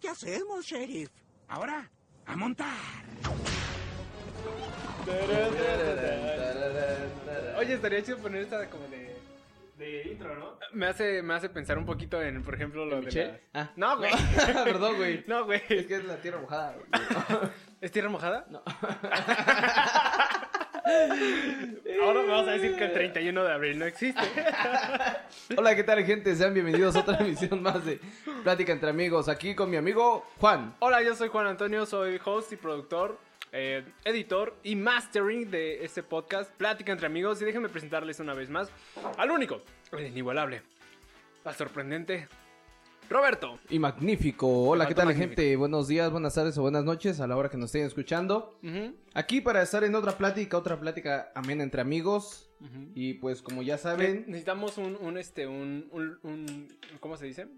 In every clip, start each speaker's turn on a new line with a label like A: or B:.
A: ¿qué hacemos, sheriff?
B: Ahora, a montar.
C: Oye, estaría chido poner esta como de, de intro, ¿no? Me hace, me hace pensar un poquito en, por ejemplo, lo de las-
D: Ah.
C: No, güey.
D: Perdón, güey.
C: No, güey.
D: Es que es la tierra mojada. güey.
C: ¿Es tierra mojada?
D: No.
C: Ahora me vas a decir que el 31 de abril no existe.
D: Hola, ¿qué tal, gente? Sean bienvenidos a otra emisión más de Plática entre Amigos. Aquí con mi amigo Juan.
C: Hola, yo soy Juan Antonio, soy host y productor, eh, editor y mastering de este podcast, Plática entre Amigos. Y déjenme presentarles una vez más al único, al inigualable, al sorprendente, Roberto.
D: Y magnífico. Hola, ¿qué tal,
C: magnífico.
D: gente? Buenos días, buenas tardes o buenas noches a la hora que nos estén escuchando. Aquí para estar en otra plática, otra plática amena entre amigos. Y pues, como ya saben,
C: Necesitamos un, un, este, un, un, un- ¿cómo se dice?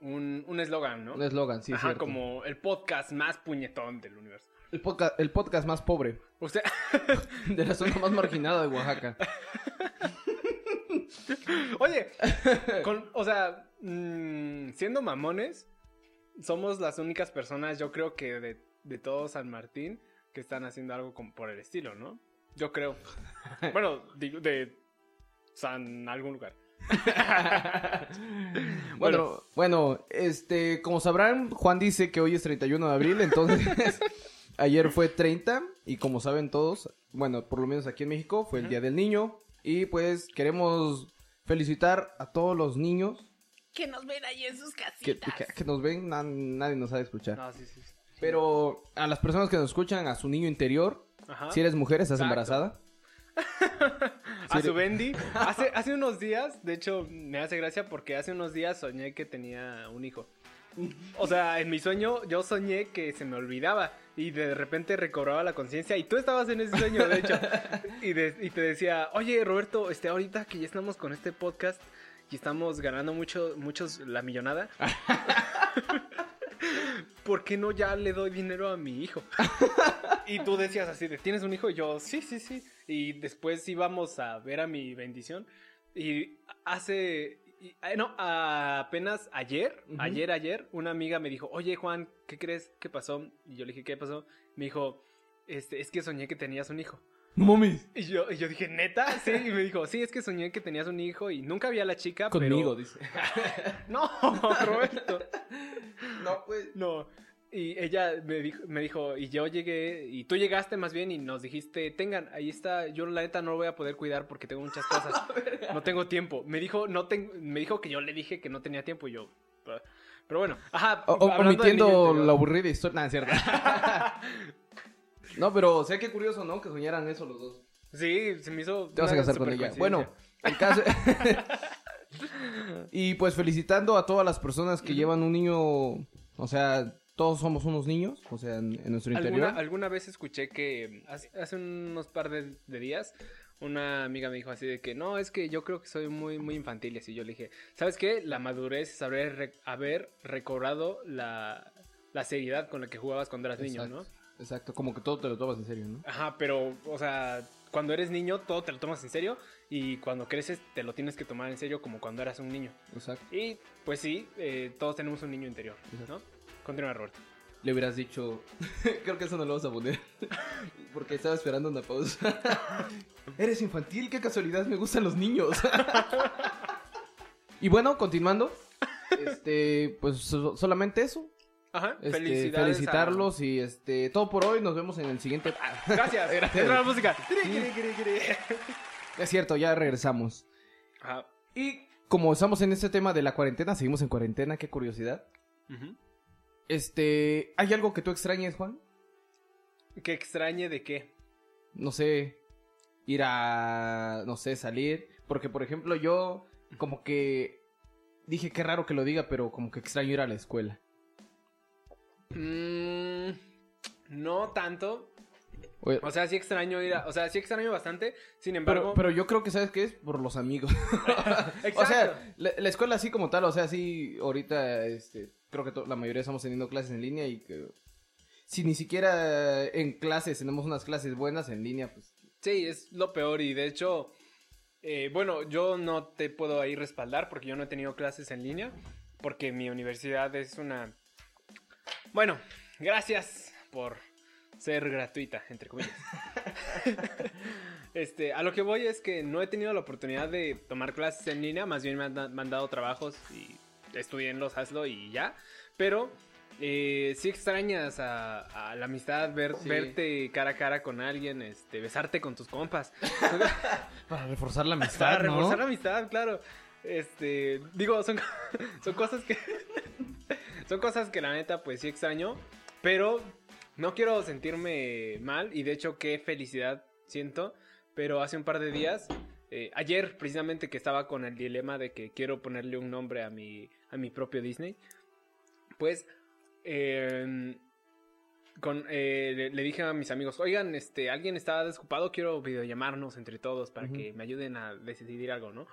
C: Un un eslogan, ¿no?
D: un eslogan, sí,
C: Ajá,
D: cierto.
C: como el podcast más puñetón del universo.
D: El, podca- el podcast más pobre
C: Usted,
D: de la zona más marginada de Oaxaca.
C: oye, con- o sea, mm, siendo mamones, somos las únicas personas, yo creo que de, de todo San Martín, que están haciendo algo como por el estilo, ¿no? Yo creo. Bueno, de San algún lugar.
D: Bueno, bueno, este, como sabrán, Juan dice que hoy es 31 de abril, entonces ayer fue 30 y como saben todos, bueno, por lo menos aquí en México fue el Día del Niño y pues queremos felicitar a todos los niños
A: Que nos ven ahí en sus casitas.
D: que- que nos ven, na- nadie nos sabe escuchar.
C: No, sí, sí. sí.
D: Pero a las personas que nos escuchan, a su niño interior,
C: Ajá.
D: si eres mujer, estás
C: Exacto.
D: embarazada.
C: A su Bendy. Hace, hace unos días, de hecho, me hace gracia porque hace unos días soñé que tenía un hijo. O sea, en mi sueño yo soñé que se me olvidaba y de repente recobraba la conciencia y tú estabas en ese sueño, de hecho. Y, de- y te decía, oye Roberto, este, ahorita que ya estamos con este podcast y estamos ganando mucho, muchos la millonada, ¿por qué no ya le doy dinero a mi hijo? Y tú decías así, de, ¿tienes un hijo? Y yo, sí, sí, sí. Y después íbamos a ver a mi bendición. Y hace, y- eh, no, apenas ayer, ayer, ayer, una amiga me dijo, oye Juan, ¿qué crees? ¿Qué pasó? Y yo le dije, ¿qué pasó? Me dijo, este, es que soñé que tenías un hijo.
D: No mames.
C: Y yo, y yo dije, ¿neta? Sí, y me dijo, sí, es que soñé que tenías un hijo y nunca vi a la chica,
D: Conmigo,
C: pero...
D: dice.
C: No, Roberto.
D: No, pues.
C: No. Y ella me dijo, me dijo, y yo llegué, y tú llegaste más bien y nos dijiste, tengan, ahí está, yo la neta no lo voy a poder cuidar porque tengo muchas cosas, no tengo tiempo. Me dijo, no ten- me dijo que yo le dije que no tenía tiempo y yo. Pero bueno, ajá.
D: O- omitiendo la aburrida historia. Nada, es cierto. no, pero, o sea, qué curioso, ¿no? Que soñaran eso los dos.
C: Sí, se me hizo.
D: Te vas a casar con ella. Bueno, el caso. y pues felicitando a todas las personas que llevan un niño. O sea, todos somos unos niños. O sea, en, en nuestro
C: ¿Alguna,
D: interior.
C: alguna vez escuché que hace, hace unos par de, de días una amiga me dijo así de que no, es que yo creo que soy muy, muy infantil y así yo le dije, ¿sabes qué? La madurez es haber, re- haber recobrado la, la seriedad con la que jugabas cuando eras niño, ¿no?
D: Exacto, Exacto, como que todo te lo tomas en serio, ¿no?
C: Ajá, pero, o sea, cuando eres niño todo te lo tomas en serio y cuando creces te lo tienes que tomar en serio como cuando eras un niño.
D: Exacto.
C: Y pues sí, eh, todos tenemos un niño interior, ¿no? Continúa, Roberto.
D: Le hubieras dicho. Creo que eso no lo vamos a poner. Porque estaba esperando una pausa. Eres infantil, qué casualidad, me gustan los niños. y bueno, continuando. Este, pues so- solamente eso.
C: Ajá,
D: Este,
C: felicidades. a-
D: felicitarlos y este, todo por hoy. Nos vemos en el siguiente.
C: Gracias.
D: Gracias.
C: Entra la música.
D: Es cierto, ya regresamos.
C: Ajá.
D: Y como estamos en este tema de la cuarentena, seguimos en cuarentena, qué curiosidad.
C: Ujú.
D: Este, ¿hay algo que tú extrañes, Juan?
C: Que extrañe de qué.
D: No sé, ir a, no sé, salir. Porque, por ejemplo, yo como que dije qué raro que lo diga, pero como que extraño ir a la escuela.
C: Mm, no tanto.
D: Oye,
C: O sea, sí extraño ir a, O sea, sí extraño bastante. Sin embargo.
D: pero yo creo que, ¿sabes qué es? Por los amigos.
C: Exacto.
D: O sea, la, la escuela así como tal, o sea, sí, ahorita, este, creo que la mayoría estamos teniendo clases en línea y que si ni siquiera en clases tenemos unas clases buenas en línea, pues
C: Sí, es lo peor. Y de hecho. eh, bueno, yo no te puedo ahí respaldar porque yo no he tenido clases en línea. Porque mi universidad es una Bueno, gracias por ser gratuita, entre comillas. este, a lo que voy es que no he tenido la oportunidad de tomar clases en línea, más bien me han, me han dado trabajos y estudienlos, hazlo y ya. Pero eh, sí extrañas a, a la amistad, ver,
D: Sí.
C: verte cara a cara con alguien, este, besarte con tus compas.
D: Para reforzar la amistad,
C: Para
D: ¿no?
C: reforzar la amistad, claro. Este, digo, son, son cosas que son cosas que la neta pues sí extraño, pero no quiero sentirme mal y de hecho qué felicidad siento, pero hace un par de días eh, ayer precisamente que estaba con el dilema de que quiero ponerle un nombre a mi a mi propio Disney, pues eh, con, eh, le, le dije a mis amigos, oigan, este, alguien está desocupado, quiero videollamarnos entre todos para que me ayuden a decidir algo, ¿no?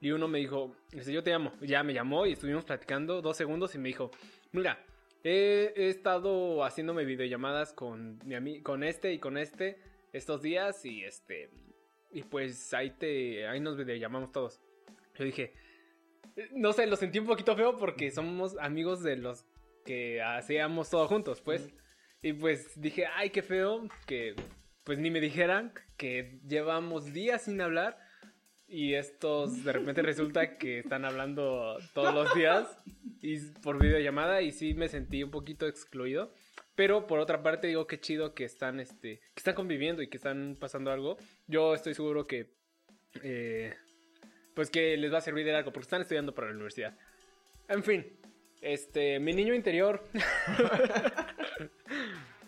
C: Y uno me dijo, yo te llamo. Ya me llamó y estuvimos platicando dos segundos y me dijo, mira, he, he estado haciéndome videollamadas con mi con este y con este estos días y este y pues ahí te ahí nos videollamamos todos. Yo dije, no sé, lo sentí un poquito feo porque somos amigos de los que hacíamos todo juntos, pues. Y pues dije, ay, qué feo que pues ni me dijeran que llevamos días sin hablar y estos de repente resulta que están hablando todos los días y por videollamada y sí me sentí un poquito excluido. Pero por otra parte digo que chido que están este que están conviviendo y que están pasando algo. Yo estoy seguro que eh, pues que les va a servir de algo porque están estudiando para la universidad. En fin, este mi niño interior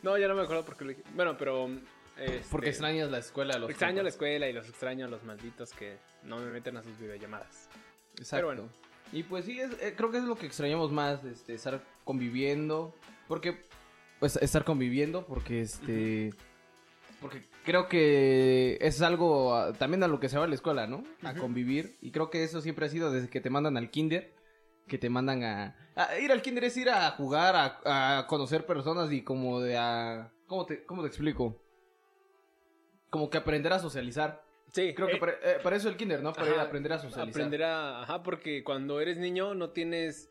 C: No, ya no me acuerdo por qué lo dije. Bueno, pero este,
D: Porque extrañas la escuela, los
C: extraño la escuela y los extraño a los malditos que no me meten a sus videollamadas.
D: Exacto.
C: Pero bueno.
D: Y pues sí, es- eh, creo que es lo que extrañamos más, este, estar conviviendo. Porque, pues, estar conviviendo, porque este. Porque creo que es algo ah, también a lo que se va a la escuela, ¿no? A convivir. Y creo que eso siempre ha sido desde que te mandan al kinder. Que te mandan a, a- ir al kinder es ir a jugar, a, a conocer personas y como de a... ¿Cómo te, cómo te explico? Como que aprender a socializar.
C: Sí,
D: Creo que
C: eh,
D: para, eh, para eso el kinder, ¿no? Para ir a
C: Ajá,
D: aprender a socializar.
C: Aprender a. Ajá, porque cuando eres niño no tienes.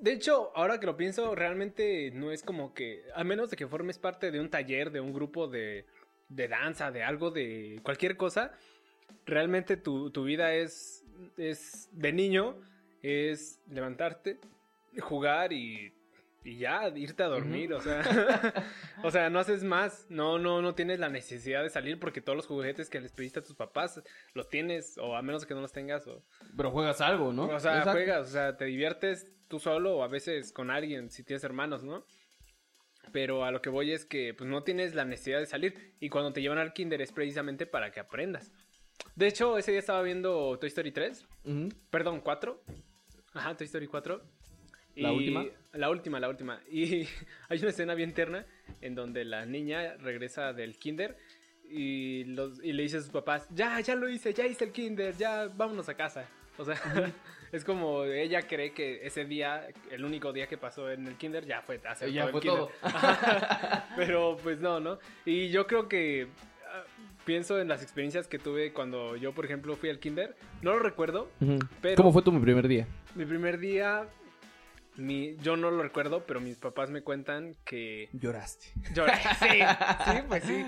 C: De hecho, ahora que lo pienso, realmente no es como que. A menos de que formes parte de un taller, de un grupo de, de danza, de algo, de cualquier cosa. Realmente tu, tu vida es. Es de niño. Es levantarte, jugar y. Y ya, irte a dormir, o sea. o sea, no haces más. No, no, no tienes la necesidad de salir porque todos los juguetes que les pediste a tus papás los tienes, o a menos que no los tengas, o,
D: Pero juegas algo, ¿no?
C: o sea,
D: Exacto.
C: juegas, o sea, te diviertes tú solo o a veces con alguien, si tienes hermanos, ¿no? Pero a lo que voy es que pues no tienes la necesidad de salir y cuando te llevan al kinder es precisamente para que aprendas. De hecho, ese día estaba viendo Toy Story 3,
D: Ujú.
C: perdón, 4. Ajá, Toy Story 4.
D: ¿La
C: Y-
D: última?
C: La última, la última. Y hay una escena bien tierna en donde la niña regresa del kinder y, los, y le dice a sus papás, ya, ya lo hice, ya hice el kinder, ya vámonos a casa. O sea, es como ella cree que ese día, el único día que pasó en el kinder, ya fue hacer
D: Ya
C: todo
D: fue
C: el
D: todo.
C: kinder. Pero pues no, ¿no? Y yo creo que ah, pienso en las experiencias que tuve cuando yo, por ejemplo, fui al kinder. No lo recuerdo, pero...
D: ¿Cómo fue tu primer día?
C: Mi primer día, mi, yo no lo recuerdo, pero mis papás me cuentan que
D: Lloraste.
C: lloré. Sí, sí, pues sí.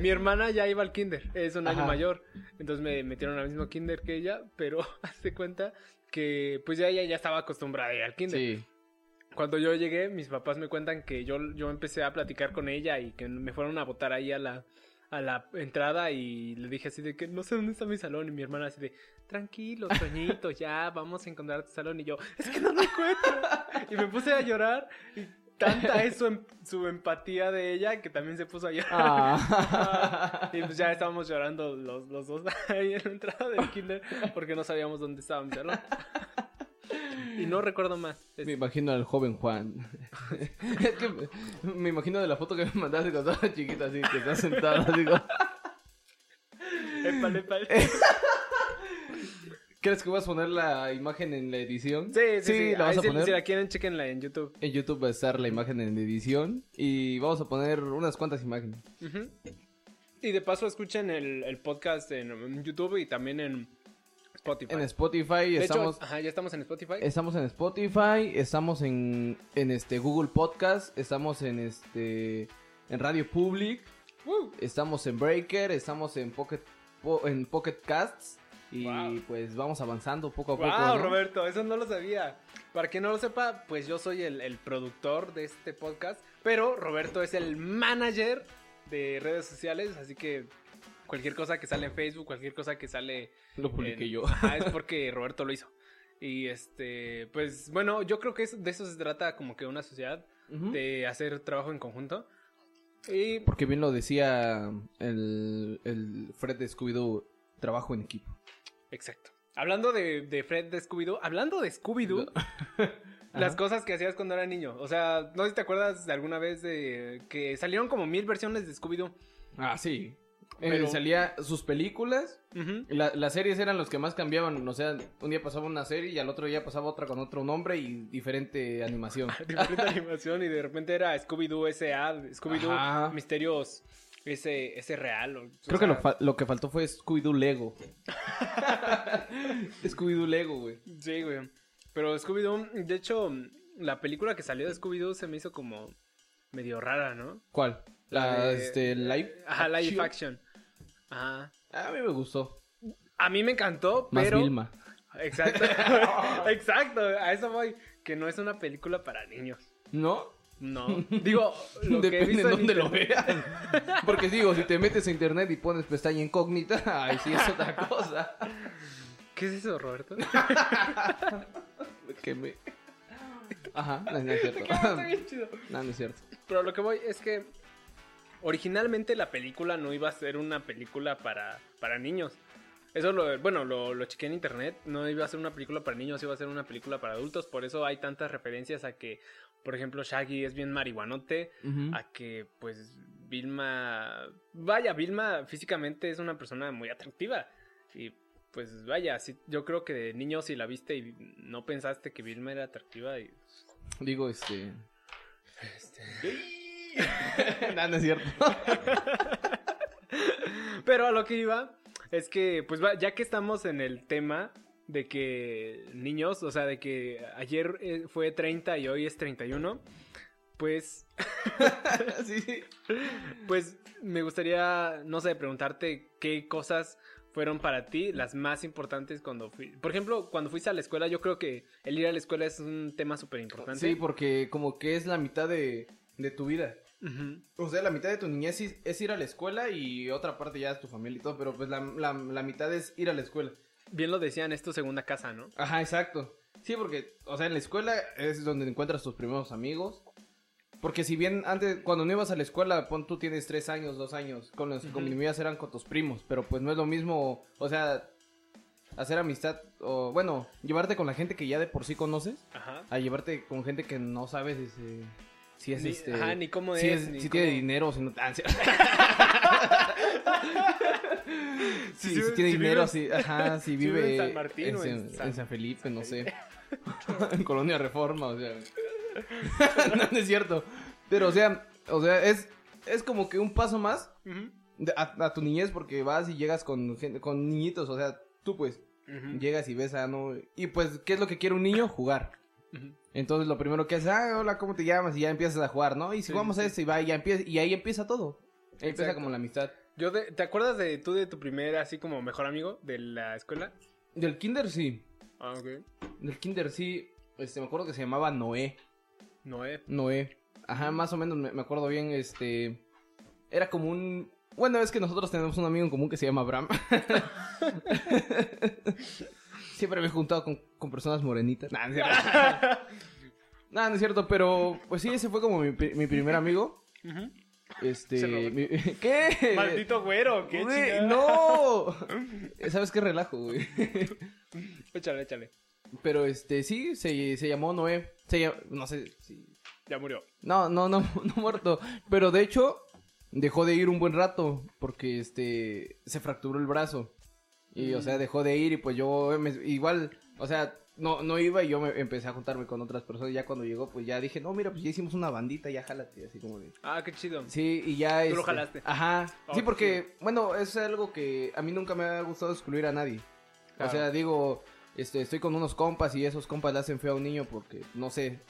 C: Mi hermana ya iba al kinder, es un año mayor, entonces me metieron al mismo kinder que ella, pero hazte cuenta que pues ya ella ya estaba acostumbrada a ir al kinder.
D: Sí.
C: Cuando yo llegué, mis papás me cuentan que yo, yo empecé a platicar con ella y que me fueron a botar ahí a la, a la entrada y le dije así de que no sé dónde está mi salón y mi hermana así de tranquilo, Toñito, ya vamos a encontrar tu salón y yo es que no lo encuentro y me puse a llorar y tanta es su, em- su empatía de ella que también se puso a llorar.
D: Ah.
C: Y pues ya estábamos llorando los, los dos ahí en la entrada del kinder porque no sabíamos dónde estaba mi salón. Y no recuerdo más.
D: Me imagino al joven Juan. es que me, me imagino de la foto que me mandaste cuando estaba chiquita, así que está sentado.
C: Épale, épale.
D: ¿Quieres que vas a poner la imagen en la edición?
C: Sí, sí, sí.
D: la vas
C: Ahí
D: a
C: si-
D: poner.
C: Si la quieren, chequenla en YouTube.
D: En YouTube va a estar la imagen en edición y vamos a poner unas cuantas imágenes.
C: Y de paso escuchen el, el podcast en, YouTube y también en Spotify.
D: En Spotify,
C: de
D: estamos...
C: hecho, ajá, ya estamos en Spotify.
D: Estamos en Spotify, estamos en, en este Google Podcast, estamos en este en Radio Public,
C: Woo.
D: estamos en Breaker, estamos en Pocket po- en Pocket Casts y
C: Wow.
D: pues vamos avanzando poco a poco.
C: Wow,
D: ¿no?
C: Roberto, eso no lo sabía. Para quien no lo sepa, pues yo soy el, el productor de este podcast, pero Roberto es el manager de redes sociales, así que cualquier cosa que sale en Facebook, cualquier cosa que sale
D: Lo publiqué
C: en-
D: yo.
C: Ajá, es porque Roberto lo hizo. Y este, pues bueno, yo creo que es- de eso se trata como que una sociedad, de hacer trabajo en conjunto. Y
D: Porque bien lo decía el, el Fred de Scooby-Doo, trabajo en equipo.
C: Exacto. Hablando de, de Fred de Scooby-Doo, hablando de Scooby-Doo, las cosas que hacías cuando era niño. O sea, no sé si te acuerdas de alguna vez de que salieron como mil versiones de Scooby-Doo.
D: Ah, sí. Eh,
C: Pero-
D: salía sus películas. La- las series eran los que más cambiaban, o sea, un día pasaba una serie y al otro día pasaba otra con otro nombre y diferente animación.
C: Diferente animación y de repente era Scooby-Doo S.A., Scooby-Doo. Misterios ese, ese real. o- o
D: Creo que lo, fa- lo que faltó fue Scooby-Doo Lego. Scooby-Doo Lego, güey.
C: Sí, güey. Pero Scooby-Doo, de hecho, la película que salió de Scooby-Doo se me hizo como medio rara, ¿no?
D: ¿Cuál? La,
C: de-
D: este, live.
C: Ajá, live
D: action.
C: action. Ajá.
D: A mí me gustó.
C: A mí me encantó,
D: Más
C: pero...
D: Vilma.
C: Exacto. Exacto, a eso voy. Que no es una película para niños.
D: ¿No?
C: No. Digo, lo que he
D: Depende de dónde lo veas. Porque digo, si te metes a internet y pones pestaña incógnita, ay, sí es otra cosa.
C: ¿Qué es eso, Roberto?
D: Que me... Ajá, no, no es cierto.
C: Bien chido.
D: No, no es cierto.
C: Pero lo que voy es que originalmente la película no iba a ser una película para, para niños. Eso lo, bueno, lo, lo chequé en internet. No iba a ser una película para niños, iba a ser una película para adultos. Por eso hay tantas referencias a que, por ejemplo, Shaggy es bien marihuanote.
D: Ujú.
C: A que, pues, Vilma. Vaya, Vilma físicamente es una persona muy atractiva. Y, pues, vaya, sí, yo creo que de niño si la viste y no pensaste que Vilma era atractiva. Y,
D: Digo, este...
C: este...
D: no, no es cierto.
C: Pero a lo que iba es que, pues ya que estamos en el tema de que niños, o sea, de que ayer eh, fue 30 y hoy es 31, pues,
D: sí, sí.
C: pues me gustaría, no sé, preguntarte qué cosas fueron para ti las más importantes cuando fui. Por ejemplo, cuando fuiste a la escuela, yo creo que el ir a la escuela es un tema súper importante.
D: Sí, porque como que es la mitad de, de tu vida. O sea, la mitad de tu niñez es, es ir a la escuela y otra parte ya es tu familia y todo, pero pues la, la, la mitad es ir a la escuela.
C: Bien lo decían, es tu segunda casa, ¿no?
D: Ajá, exacto. Sí, porque, o sea, en la escuela es donde encuentras tus primeros amigos. Porque si bien antes, cuando no ibas a la escuela, pon tú tienes tres años, dos años, con los que
C: Ujú.
D: convivías eran con tus primos, pero pues no es lo mismo, o sea, hacer amistad, o bueno, llevarte con la gente que ya de por sí conoces,
C: Ajá.
D: a llevarte con gente que no sabes este, si es
C: Ni-
D: este...
C: ajá, ni cómo
D: si,
C: es,
D: es-
C: ni
D: si tiene dinero, si no... sí.
C: Si
D: tiene
C: si
D: dinero, si, ajá, si vive,
C: en San Martín
D: en,
C: o en
D: San-
C: San-
D: en San Felipe, no sé. en Colonia Reforma, o sea. no, no es cierto. Pero, o sea, o sea, es, es como que un paso más a, a tu niñez porque vas y llegas con gente, con niñitos, o sea, tú pues llegas y ves a no y pues ¿qué es lo que quiere un niño? Jugar. Entonces lo primero que haces, ah, hola, ¿cómo te llamas? Y ya empiezas a jugar, ¿no? Y si
C: Sí,
D: vamos
C: sí,
D: a esto y va y ya empieza y ahí empieza todo. Ahí empieza como la amistad.
C: Yo de- ¿Te acuerdas de tú de tu primer así como mejor amigo de la escuela?
D: Del kinder sí.
C: Ah, ok.
D: Del kinder sí, este, me acuerdo que se llamaba Noé.
C: Noé.
D: Noé. Ajá, más o menos me, me acuerdo bien, este... Era como un... Bueno, es que nosotros tenemos un amigo en común que se llama Abraham. Siempre me he juntado con, con personas morenitas. Nah, no es cierto. Nah, no es cierto, pero... Pues sí, ese fue como mi, mi primer amigo.
C: Ujú.
D: Este... Mi- ¿Qué?
C: Maldito güero, qué
D: Güey. ¡No! ¿Sabes qué relajo, güey?
C: Échale, échale.
D: Pero este, sí, se, se llamó Noé. Se no sé si...
C: Ya murió.
D: No, no, no, no muerto. Pero de hecho, dejó de ir un buen rato porque este se fracturó el brazo. Y o
C: Mm.
D: sea, dejó de ir y pues yo me- igual, o sea, no, no iba y yo me empecé a juntarme con otras personas. Ya cuando llegó, pues ya dije, no, mira, pues ya hicimos una bandita, ya jálate, así como de.
C: Ah, qué chido.
D: Sí, y ya
C: Tú lo
D: este,
C: jalaste.
D: Ajá.
C: Oh,
D: sí, porque, bueno, es algo que a mí nunca me ha gustado excluir a nadie.
C: Claro.
D: O sea, digo, este, estoy con unos compas y esos compas le hacen feo a un niño porque, no sé,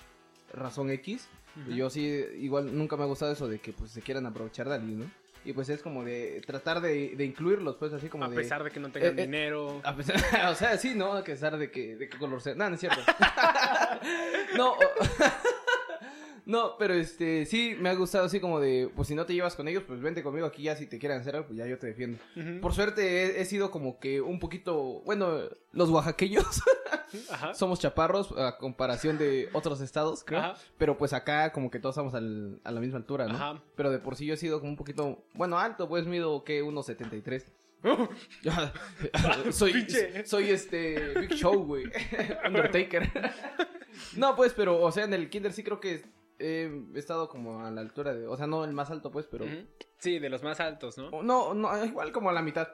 D: razón X. Y Yo sí, igual nunca me ha gustado eso de que pues se quieran aprovechar de alguien, ¿no? Y pues es como de tratar de, de incluirlos, pues así como
C: a
D: de...
C: pesar de que no tengan
D: Eh, eh,
C: dinero.
D: A pesar, o sea, sí, ¿no? A pesar de que, de qué color sea. No, no es cierto. no, o- no, pero este, sí, me ha gustado así como de, pues si no te llevas con ellos, pues vente conmigo aquí ya si te quieren hacer algo, pues ya yo te defiendo. Por suerte he, he sido como que un poquito, bueno, los oaxaqueños
C: Ajá.
D: somos chaparros a comparación de otros estados, creo.
C: Ajá.
D: Pero pues acá como que todos estamos al- a la misma altura, ¿no?
C: Ajá.
D: Pero de por sí yo he sido como un poquito, bueno, alto, pues mido que 1.73. soy, soy este Big Show, güey. Undertaker. no, pues, pero, o sea, en el kinder sí creo que he estado como a la altura de, o sea, no el más alto, pues, pero.
C: Sí, de los más altos, ¿no?
D: no, no, igual como a la mitad.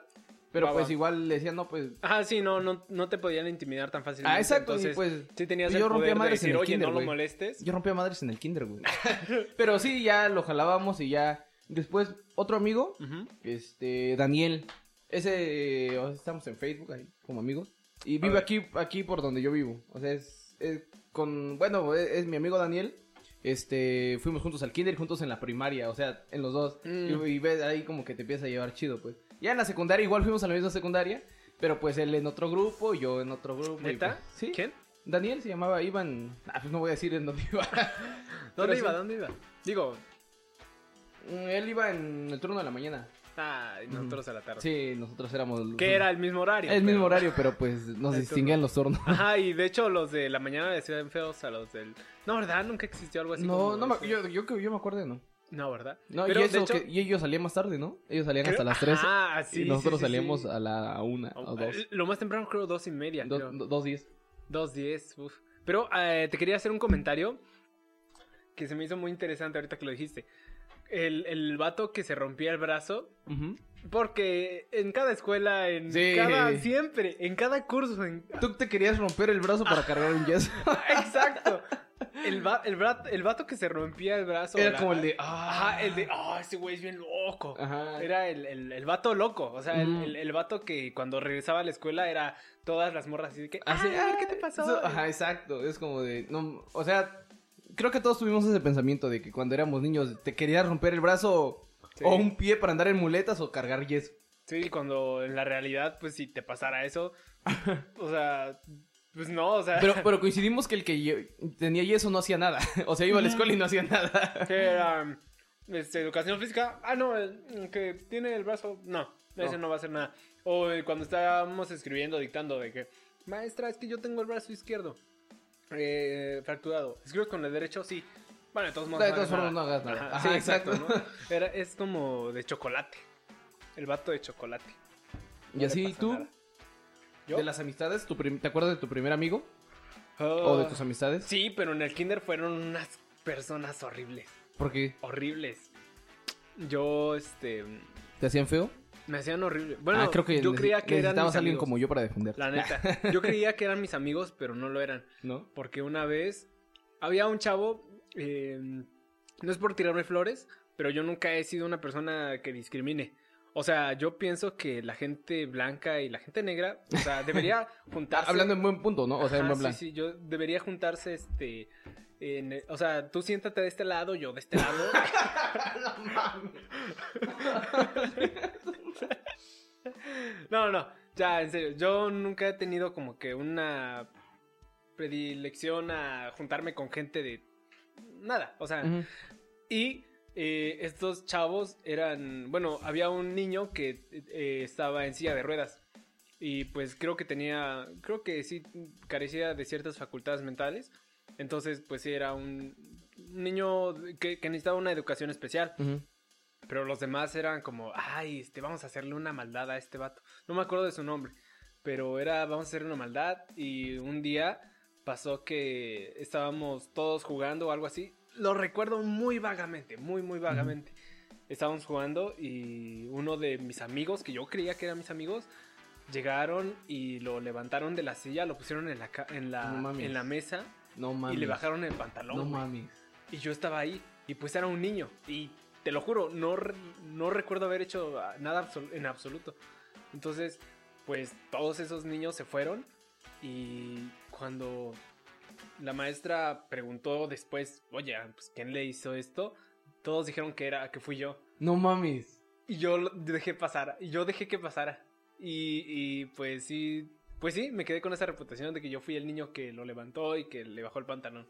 D: Pero pues igual le decían, no, pues,
C: Ajá, sí, no, no, no te podían intimidar tan fácilmente.
D: ah, exacto,
C: Entonces,
D: pues,
C: sí tenías
D: pues
C: el
D: yo rompía
C: poder de
D: madres en
C: decir,
D: el
C: oye,
D: kinder,
C: no lo
D: güey".
C: molestes.
D: Yo rompía madres en el kinder, güey. Pero sí, ya lo jalábamos y ya. Después, otro amigo, este, Daniel. Ese, o sea, estamos en Facebook ahí, como amigos. Y vive aquí, aquí por donde yo vivo. O sea, es, es con, bueno, es, es mi amigo Daniel. Este, fuimos juntos al kinder juntos en la primaria, o sea, en los dos.
C: Mm.
D: Y, y ves ahí como que te empieza a llevar chido, pues. Ya en la secundaria igual fuimos a la misma secundaria. Pero pues él en otro grupo, yo en otro grupo.
C: ¿Neta?
D: pues, sí.
C: ¿Quién?
D: Daniel se llamaba Iván. Ah, pues no voy a decir en dónde iba.
C: ¿Dónde
D: Pero
C: iba?
D: sí.
C: ¿Dónde iba? Digo,
D: Mm, Él iba en el turno de la mañana.
C: Ah, y nosotros a la tarde.
D: Sí, nosotros éramos...
C: Que era el mismo horario.
D: El mismo
C: pero-
D: horario, pero pues nos distinguían los turnos.
C: Ajá, y de hecho los de la mañana decían feos a los del... No, ¿verdad? Nunca existió algo así
D: No,
C: como
D: no, me,
C: ese.
D: yo, yo, yo me acuerdo, ¿no?
C: No, ¿verdad?
D: No,
C: Pero,
D: y,
C: de
D: eso
C: hecho,
D: que- y ellos salían más tarde, ¿no? Ellos salían
C: creo-
D: hasta las 3
C: Ah, sí,
D: y nosotros
C: sí, sí,
D: salíamos
C: sí.
D: a la 1 o 2.
C: Lo más temprano creo dos y media.
D: Dos,
C: creo.
D: dos diez.
C: Dos diez, uf. Pero eh, te quería hacer un comentario que se me hizo muy interesante ahorita que lo dijiste. El, el vato que se rompía el brazo, porque en cada escuela, en
D: Sí.
C: cada, siempre, en cada curso, en-
D: Tú te querías romper el brazo para cargar un yeso.
C: exacto. El, va- el, bra- el vato que se rompía el brazo.
D: Era
C: la-
D: como el de... Ah.
C: Ajá, el de, ah, ese güey es bien loco.
D: Ajá.
C: Era el, el, el vato loco, o sea, el, vato que cuando regresaba a la escuela era todas las morras así de que,
D: Así,
C: "Ay, a ver qué te pasó.
D: Eso- ajá, exacto. Es como de. No, o sea, creo que todos tuvimos ese pensamiento de que cuando éramos niños te querías romper el brazo
C: Sí.
D: o un pie para andar en muletas o cargar yeso.
C: Sí, cuando en la realidad, pues si te pasara eso, o sea, pues no, o sea,
D: Pero, pero coincidimos que el que tenía yeso no hacía nada. O sea, iba a la escuela y no hacía nada.
C: que era este, educación física, ah, no, el que tiene el brazo, no, ese
D: No.
C: no va a hacer nada. O eh, cuando estábamos escribiendo, dictando de que, maestra, es que yo tengo el brazo izquierdo eh, fracturado, ¿escribes con el derecho? Sí. Bueno, de todos modos.
D: De
C: hagas
D: formas, no hagas nada.
C: Ajá,
D: Ajá,
C: sí, exacto. ¿no? Era, es como de chocolate. El vato de chocolate.
D: Y
C: No
D: así tú, de las amistades, tu ¿te acuerdas de tu primer amigo?
C: Ah,
D: ¿O de tus amistades?
C: Sí, pero en el kinder fueron unas personas horribles.
D: Porque
C: Horribles. Yo, este.
D: te hacían feo.
C: Me hacían horrible. Bueno,
D: ah, creo que
C: yo creía que eran mis
D: alguien
C: amigos.
D: como yo para defender.
C: La neta. Yo creía que eran mis amigos, pero no lo eran.
D: ¿No?
C: Porque una vez había un chavo. eh, no es por tirarme flores, pero yo nunca he sido una persona que discrimine. O sea, yo pienso que la gente blanca y la gente negra, o sea, debería juntarse.
D: hablando en buen punto, ¿no? O sea, en buen
C: sí,
D: plan.
C: sí, yo debería juntarse, este, en- o sea, tú siéntate de este lado, yo de este lado. no, no, ya, en serio, yo nunca he tenido como que una predilección a juntarme con gente de nada, o sea, y eh, estos chavos eran, bueno, había un niño que eh, estaba en silla de ruedas. Y pues creo que tenía, creo que sí carecía de ciertas facultades mentales. Entonces pues sí era un, niño que, que necesitaba una educación especial. Pero los demás eran como, ay, este, vamos a hacerle una maldad a este vato. No me acuerdo de su nombre. Pero era, vamos a hacerle una maldad. Y un día pasó que estábamos todos jugando o algo así. Lo recuerdo muy vagamente, muy, muy vagamente. Estábamos jugando y uno de mis amigos, que yo creía que eran mis amigos, llegaron y lo levantaron de la silla, lo pusieron en la, en la,
D: No
C: en la mesa
D: No
C: y le bajaron el pantalón.
D: No mames.
C: Y yo estaba ahí. Y pues era un niño. Y te lo juro, no, no recuerdo haber hecho ah, nada absol- en absoluto. Entonces, pues todos esos niños se fueron y cuando la maestra preguntó después, oye, pues ¿quién le hizo esto? Todos dijeron que era, que fui yo.
D: No mames.
C: Y yo dejé pasar, y yo dejé que pasara. Y, y pues sí, pues sí, me quedé con esa reputación de que yo fui el niño que lo levantó y que le bajó el pantalón.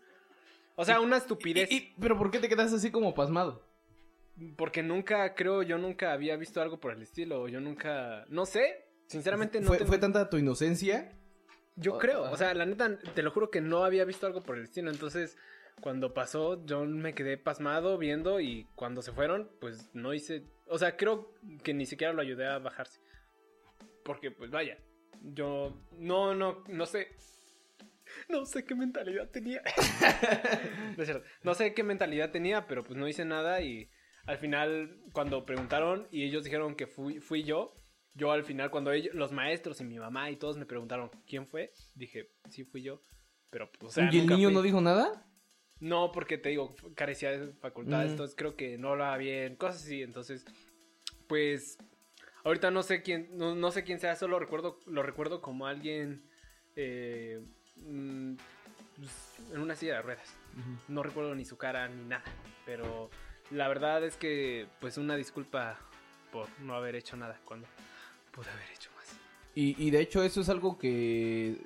C: O sea, una estupidez.
D: Y- y- ¿Pero por qué te quedas así como pasmado?
C: Porque nunca, creo, yo nunca había visto algo por el estilo. Yo nunca, no sé, sinceramente no
D: ¿Fue,
C: tengo-
D: fue tanta tu inocencia?
C: Yo
D: o-
C: creo, o sea, la neta, te lo juro que no había visto algo por el estilo. Entonces, cuando pasó, yo me quedé pasmado viendo y cuando se fueron, pues no hice, o sea, creo que ni siquiera lo ayudé a bajarse. Porque, pues vaya, yo no, no, no sé. No sé qué mentalidad tenía. No sé qué mentalidad tenía, pero pues no hice nada y al final cuando preguntaron y ellos dijeron que fui, fui yo, yo al final cuando ellos, los maestros y mi mamá y todos me preguntaron quién fue, dije, sí fui yo. Pero, pues, o sea,
D: ¿Y el niño
C: fui.
D: no dijo nada?
C: No, porque te digo, carecía de facultades,
D: Mm.
C: entonces creo que no hablaba bien, cosas así, entonces, pues, ahorita no sé quién, no, no sé quién sea, solo recuerdo, lo recuerdo como alguien eh, mm, pues, en una silla de ruedas. No recuerdo ni su cara ni nada, pero la verdad es que, pues, una disculpa por no haber hecho nada cuando pude haber hecho más.
D: Y, y de hecho eso es algo que,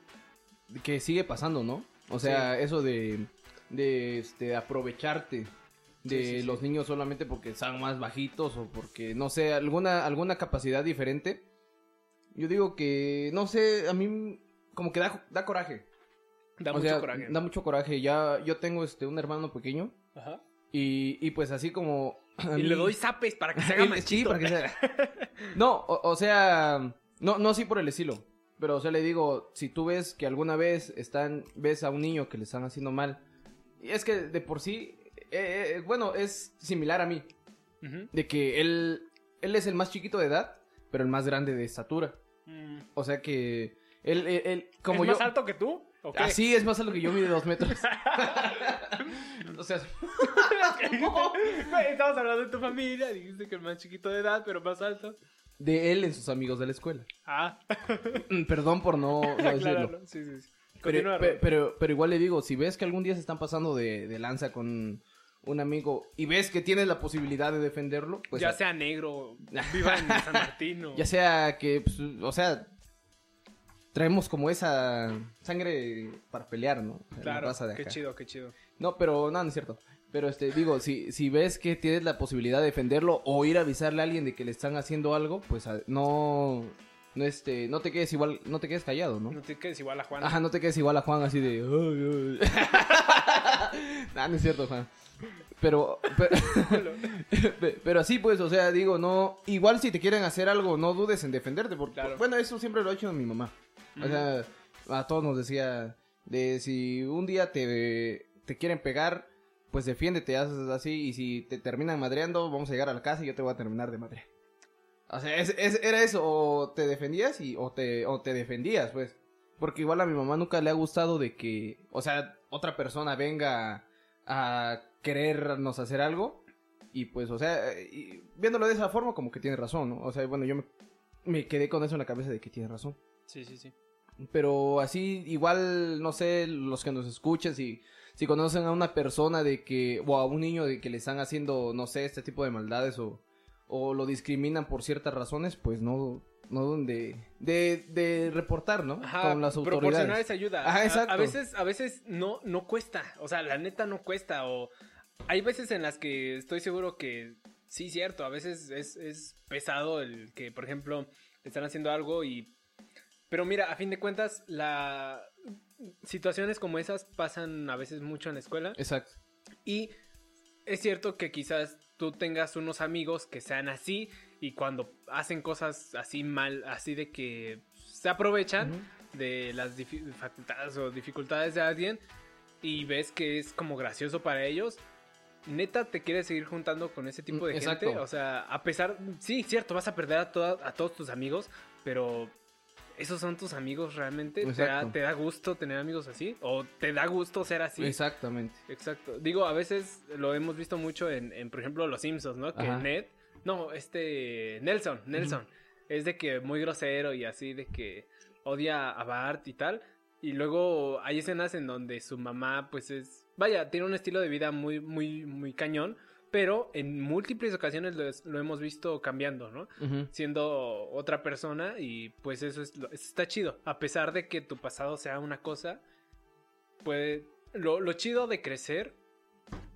D: que sigue pasando, ¿no? O sea, eso de, de este, aprovecharte de
C: Sí, sí, sí.
D: los niños solamente porque son más bajitos o porque, no sé, alguna, alguna capacidad diferente. Yo digo que, no sé, a mí como que da, da coraje.
C: Da
D: o
C: mucho
D: sea,
C: coraje.
D: Da mucho coraje. Ya, yo tengo este, un hermano pequeño
C: Ajá.
D: Y, y pues así como...
C: Y
D: mí-
C: le doy zapes para que se haga más
D: sí, para que. No, o, o sea, no, no así por el estilo. Pero, o sea, le digo, si tú ves que alguna vez están, ves a un niño que le están haciendo mal, y es que de por sí, eh, eh, bueno, es similar a mí, de que él, él es el más chiquito de edad, pero el más grande de estatura.
C: Mm.
D: O sea que él, él, él- como
C: ¿Es
D: yo,
C: más alto que tú? ¿O qué?
D: así es más alto que yo, mide dos metros. o sea,
C: Estamos hablando de tu familia, dijiste que el más chiquito de edad, pero más alto.
D: de él en sus amigos de la escuela.
C: Ah,
D: Mm, Perdón por no, no decirlo.
C: claro, sí, sí. sí.
D: Pero, pero, pero igual le digo, si ves que algún día se están pasando de, de lanza con un amigo y ves que tienes la posibilidad de defenderlo, pues
C: ya
D: a-
C: sea negro, viva en San Martín o...
D: ya sea que, pues, o sea, traemos como esa sangre para pelear, ¿no? La
C: Claro, qué chido, qué chido.
D: No, pero no, no es cierto. Pero este, digo, si, si ves que tienes la posibilidad de defenderlo o ir a avisarle a alguien de que le están haciendo algo, pues no, no este, no te quedes igual, no te quedes callado, ¿no?
C: No te quedes igual a Juan.
D: Ajá, no te quedes igual a Juan así de. Nah, no es cierto, Juan. Pero, pero, pe- pero sí, pues, o sea, digo, no. Igual si te quieren hacer algo, no dudes en defenderte. Porque,
C: Claro.
D: bueno, eso siempre lo ha hecho mi mamá. O sea, a todos nos decía de si un día te, te quieren pegar, pues defiéndete, haces así. Y si te terminan madreando, vamos a llegar a la casa y yo te voy a terminar de madrear. O sea, es- es- era eso, o te defendías y, o, te, o te defendías, pues. Porque igual a mi mamá nunca le ha gustado de que, o sea, otra persona venga a querernos hacer algo. Y pues, o sea, y viéndolo de esa forma, como que tiene razón. O sea, bueno, yo me, me quedé con eso en la cabeza de que tiene razón.
C: Sí, sí, sí.
D: Pero así, igual, no sé, los que nos escuchan, si, si conocen a una persona de que, o a un niño de que le están haciendo, no sé, este tipo de maldades o, o lo discriminan por ciertas razones, pues no, no duden de, reportar, ¿no?
C: Ajá,
D: Con las
C: proporcionar
D: autoridades.
C: esa ayuda.
D: Ajá,
C: A-
D: exacto.
C: A, veces, a veces no, no cuesta. O sea, la neta no cuesta. O hay veces en las que estoy seguro que sí, cierto. A veces es, es pesado el que, por ejemplo, están haciendo algo y. Pero mira, a fin de cuentas, la situaciones como esas pasan a veces mucho en la escuela.
D: Exacto.
C: Y es cierto que quizás tú tengas unos amigos que sean así y cuando hacen cosas así mal, así de que se aprovechan de las facultades o dificultades de alguien y ves que es como gracioso para ellos. Neta, te quieres seguir juntando con ese tipo
D: Mm,
C: de
D: exacto.
C: gente. O sea, a pesar, sí, cierto, vas a perder a, toda- a todos tus amigos, pero esos son tus amigos realmente. ¿Te da. ¿Te da gusto tener amigos así? ¿O te da gusto ser así?
D: Exactamente.
C: Exacto. Digo, a veces lo hemos visto mucho en, en, por ejemplo, Los Simpsons, ¿no? Que
D: Ajá.
C: Ned, no, este, Nelson, Nelson. es de que muy grosero y así, de que odia a Bart y tal. Y luego hay escenas en donde su mamá, pues es, vaya, tiene un estilo de vida muy, muy, muy cañón, pero en múltiples ocasiones lo, es- lo hemos visto cambiando, ¿no? Siendo otra persona y pues eso, es, lo- eso está chido. A pesar de que tu pasado sea una cosa, puede, lo, lo chido de crecer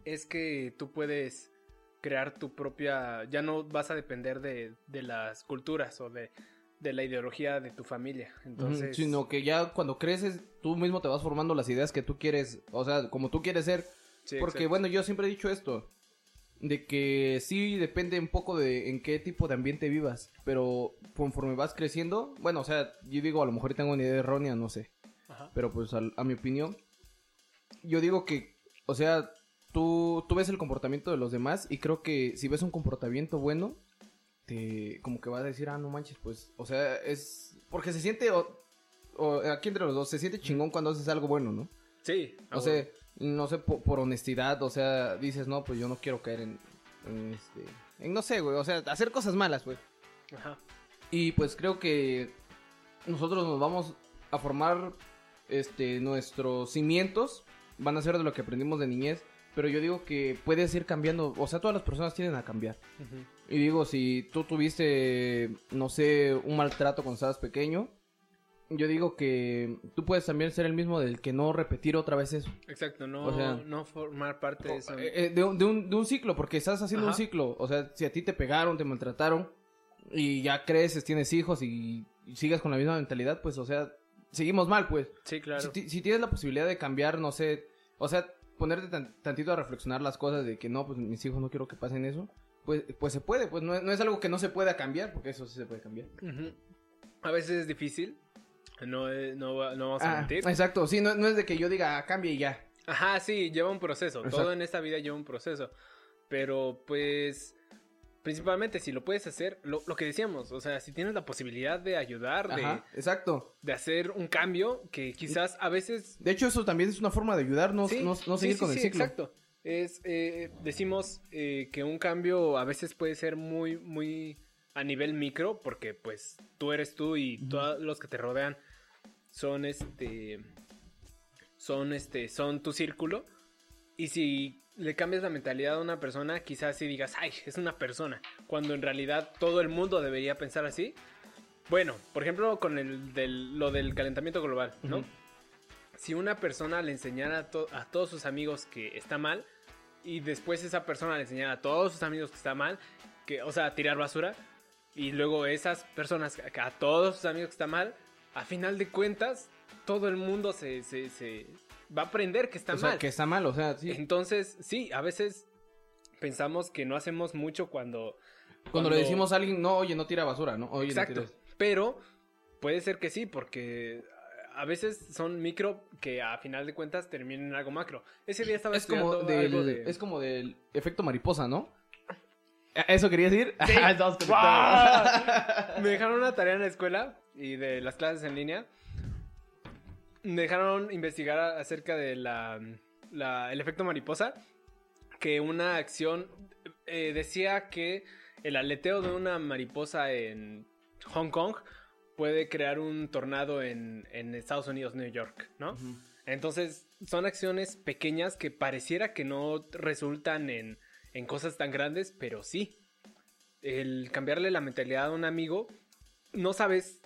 C: es que tú puedes crear tu propia, ya no vas a depender de, de las culturas o de, de la ideología de tu familia. Entonces,
D: Sino que ya cuando creces, tú mismo te vas formando las ideas que tú quieres, o sea, como tú quieres ser.
C: sí,
D: Porque,
C: exacto.
D: bueno, yo siempre he dicho esto, de que sí depende un poco de en qué tipo de ambiente vivas, pero conforme vas creciendo, bueno, o sea, yo digo, a lo mejor tengo una idea errónea, no sé,
C: Ajá.
D: pero pues a, mi opinión, yo digo que, o sea, tú, tú ves el comportamiento de los demás y creo que si ves un comportamiento bueno, te, como que vas a decir, ah, no manches, pues, o sea, es, porque se siente, o, o aquí entre los dos, se siente chingón cuando haces algo bueno, ¿no?
C: Sí,
D: O sea, no sé, po- por, honestidad, o sea, dices, no, pues yo no quiero caer en, en este, en no sé, güey, o sea, hacer cosas malas, güey.
C: ajá.
D: Y pues creo que nosotros nos vamos a formar, este, nuestros cimientos, van a ser de lo que aprendimos de niñez, pero yo digo que puedes ir cambiando, o sea, todas las personas tienden a cambiar. Y digo, si tú tuviste, no sé, un maltrato cuando estabas pequeño, yo digo que tú puedes también ser el mismo del que no repetir otra vez eso.
C: Exacto, no,
D: O sea,
C: no formar parte de eso.
D: Eh, eh, de, un, de un- de un ciclo, porque estás haciendo un ciclo. O sea, si a ti te pegaron, te maltrataron y ya creces, tienes hijos y, y sigas con la misma mentalidad, pues, o sea, seguimos mal, pues.
C: sí, claro.
D: Si, si tienes la posibilidad de cambiar, no sé, o sea, ponerte tan- tantito a reflexionar las cosas de que no, pues mis hijos no quiero que pasen eso, pues, pues se puede, pues no, no es algo que no se pueda cambiar, porque eso sí se puede cambiar.
C: A veces es difícil. No, es- no, va- no vamos a
D: Ah,
C: mentir.
D: exacto, sí, no, no es de que yo diga "Ah, cambie y ya.
C: Ajá, sí, lleva un proceso.
D: Exacto.
C: Todo en esta vida lleva un proceso. Pero pues, principalmente si lo puedes hacer, lo, lo que decíamos, o sea, si tienes la posibilidad de ayudar, de,
D: exacto.
C: de hacer un cambio, que quizás a veces...
D: De hecho, eso también es una forma de ayudarnos,
C: Sí,
D: no, no seguir
C: sí,
D: con el ciclo.
C: Exacto. Es, eh, decimos eh, que un cambio a veces puede ser muy, muy a nivel micro, porque pues tú eres tú y todos los que te rodean son este, son este, son tu círculo. Y si le cambias la mentalidad a una persona, quizás sí digas, ay, es una persona, cuando en realidad todo el mundo debería pensar así. Bueno, por ejemplo, con el del, lo del calentamiento global, ¿no? Si una persona le enseñara a, to- a todos sus amigos que está mal y después esa persona le enseñara a todos sus amigos que está mal, que, o sea, tirar basura, y luego esas personas a todos sus amigos que está mal, a final de cuentas, todo el mundo se, se- se va a aprender que está
D: o sea,
C: mal.
D: que está mal, o sea, sí.
C: Entonces, sí, a veces pensamos que no hacemos mucho cuando...
D: Cuando, le decimos a alguien, no, oye, no tira basura, ¿no? Oye, no
C: Exacto. Pero puede ser que sí, porque a veces son micro que a final de cuentas terminan en algo macro. Ese día estaba
D: Es como, del,
C: algo de...
D: es como del efecto mariposa, ¿no? ¿A- ¿Eso querías decir?
C: Sí.
D: Conectados.
C: Me dejaron una tarea en la escuela y de las clases en línea. Me dejaron investigar acerca de la, la- el efecto mariposa. Que una acción eh, decía que el aleteo de una mariposa en Hong Kong puede crear un tornado en, en Estados Unidos, New York, ¿no? Entonces, son acciones pequeñas que pareciera que no resultan en, en cosas tan grandes, pero sí. El cambiarle la mentalidad a un amigo, no sabes.